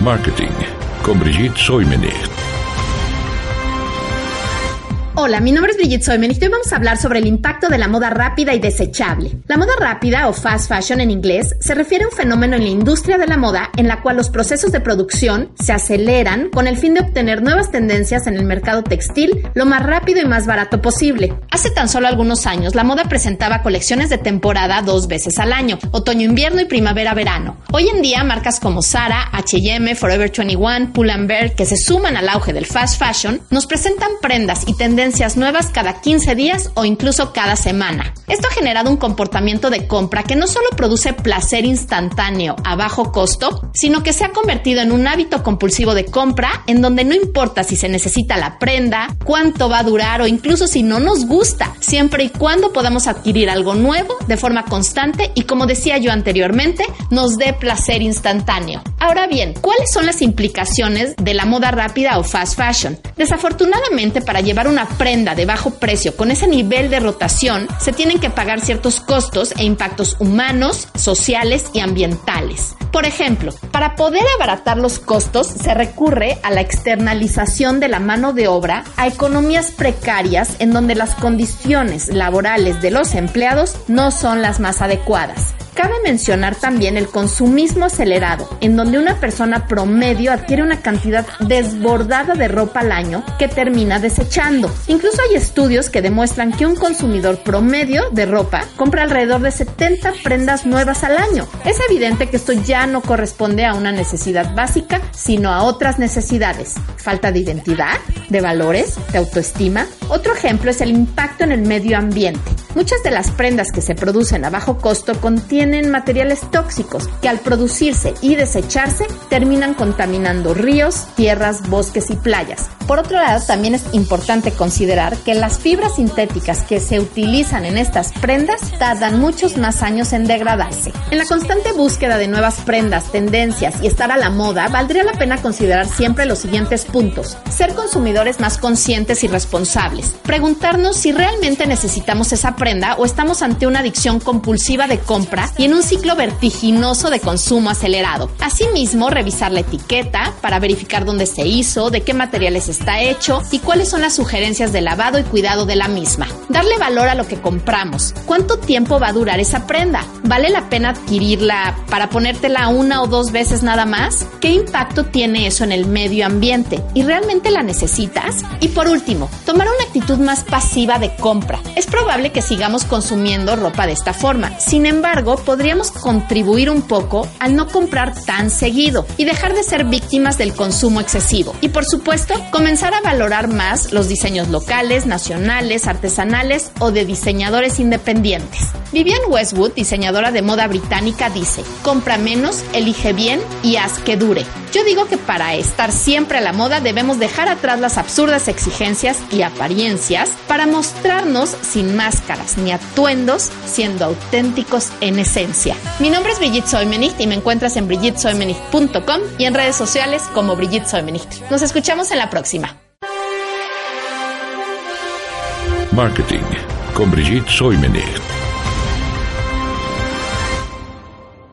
Marketing con Brigitte. Hola, mi nombre es Brigitte Soymen y hoy vamos a hablar sobre el impacto de la moda rápida y desechable. La moda rápida o fast fashion en inglés se refiere a un fenómeno en la industria de la moda en la cual los procesos de producción se aceleran con el fin de obtener nuevas tendencias en el mercado textil lo más rápido y más barato posible. Hace tan solo algunos años, la moda presentaba colecciones de temporada dos veces al año, otoño-invierno y primavera-verano. Hoy en día, marcas como Zara, H&M, Forever 21, Pull&Bear, que se suman al auge del fast fashion, nos presentan prendas y tendencias nuevas cada 15 días o incluso cada semana. Esto ha generado un comportamiento de compra que no solo produce placer instantáneo a bajo costo, sino que se ha convertido en un hábito compulsivo de compra en donde no importa si se necesita la prenda, cuánto va a durar o incluso si no nos gusta, siempre y cuando podamos adquirir algo nuevo de forma constante y como decía yo anteriormente, nos dé placer instantáneo. Ahora bien, ¿cuáles son las implicaciones de la moda rápida o fast fashion? Desafortunadamente, para llevar una prenda de bajo precio con ese nivel de rotación, se tienen que pagar ciertos costos e impactos humanos, sociales y ambientales. Por ejemplo, para poder abaratar los costos se recurre a la externalización de la mano de obra a economías precarias en donde las condiciones laborales de los empleados no son las más adecuadas. Cabe mencionar también el consumismo acelerado, en donde una persona promedio adquiere una cantidad desbordada de ropa al año que termina desechando. Incluso hay estudios que demuestran que un consumidor promedio de ropa compra alrededor de 70 prendas nuevas al año. Es evidente que esto ya no corresponde a una necesidad básica, sino a otras necesidades. Falta de identidad, de valores, de autoestima. Otro ejemplo es el impacto en el medio ambiente. Muchas de las prendas que se producen a bajo costo contienen materiales tóxicos que al producirse y desecharse terminan contaminando ríos, tierras, bosques y playas. Por otro lado, también es importante considerar que las fibras sintéticas que se utilizan en estas prendas tardan muchos más años en degradarse. En la constante búsqueda de nuevas prendas, tendencias y estar a la moda, valdría la pena considerar siempre los siguientes puntos. Ser consumidores más conscientes y responsables. Preguntarnos si realmente necesitamos esa prenda o estamos ante una adicción compulsiva de compra y en un ciclo vertiginoso de consumo acelerado. Asimismo, revisar la etiqueta para verificar dónde se hizo, de qué materiales está hecho y cuáles son las sugerencias de lavado y cuidado de la misma. Darle valor a lo que compramos. ¿Cuánto tiempo va a durar esa prenda? ¿Vale la pena adquirirla para ponértela una o dos veces nada más? ¿Qué impacto tiene eso en el medio ambiente? ¿Y realmente la necesitas? Y por último, tomar una actitud más pasiva de compra. Es probable que sigamos consumiendo ropa de esta forma. Sin embargo, podríamos contribuir un poco al no comprar tan seguido y dejar de ser víctimas del consumo excesivo. Y por supuesto, comenzar a valorar más los diseños locales, nacionales, artesanales o de diseñadores independientes. Vivian Westwood, diseñadora de moda británica, dice, compra menos, elige bien y haz que dure. Yo digo que para estar siempre a la moda debemos dejar atrás las absurdas exigencias y apariencias para mostrarnos sin máscaras ni atuendos, siendo auténticos en esencia. Mi nombre es Brigitte Soymenich y me encuentras en brigittesoymenich.com y en redes sociales como Brigitte Soymenich. Nos escuchamos en la próxima. Marketing con Brigitte.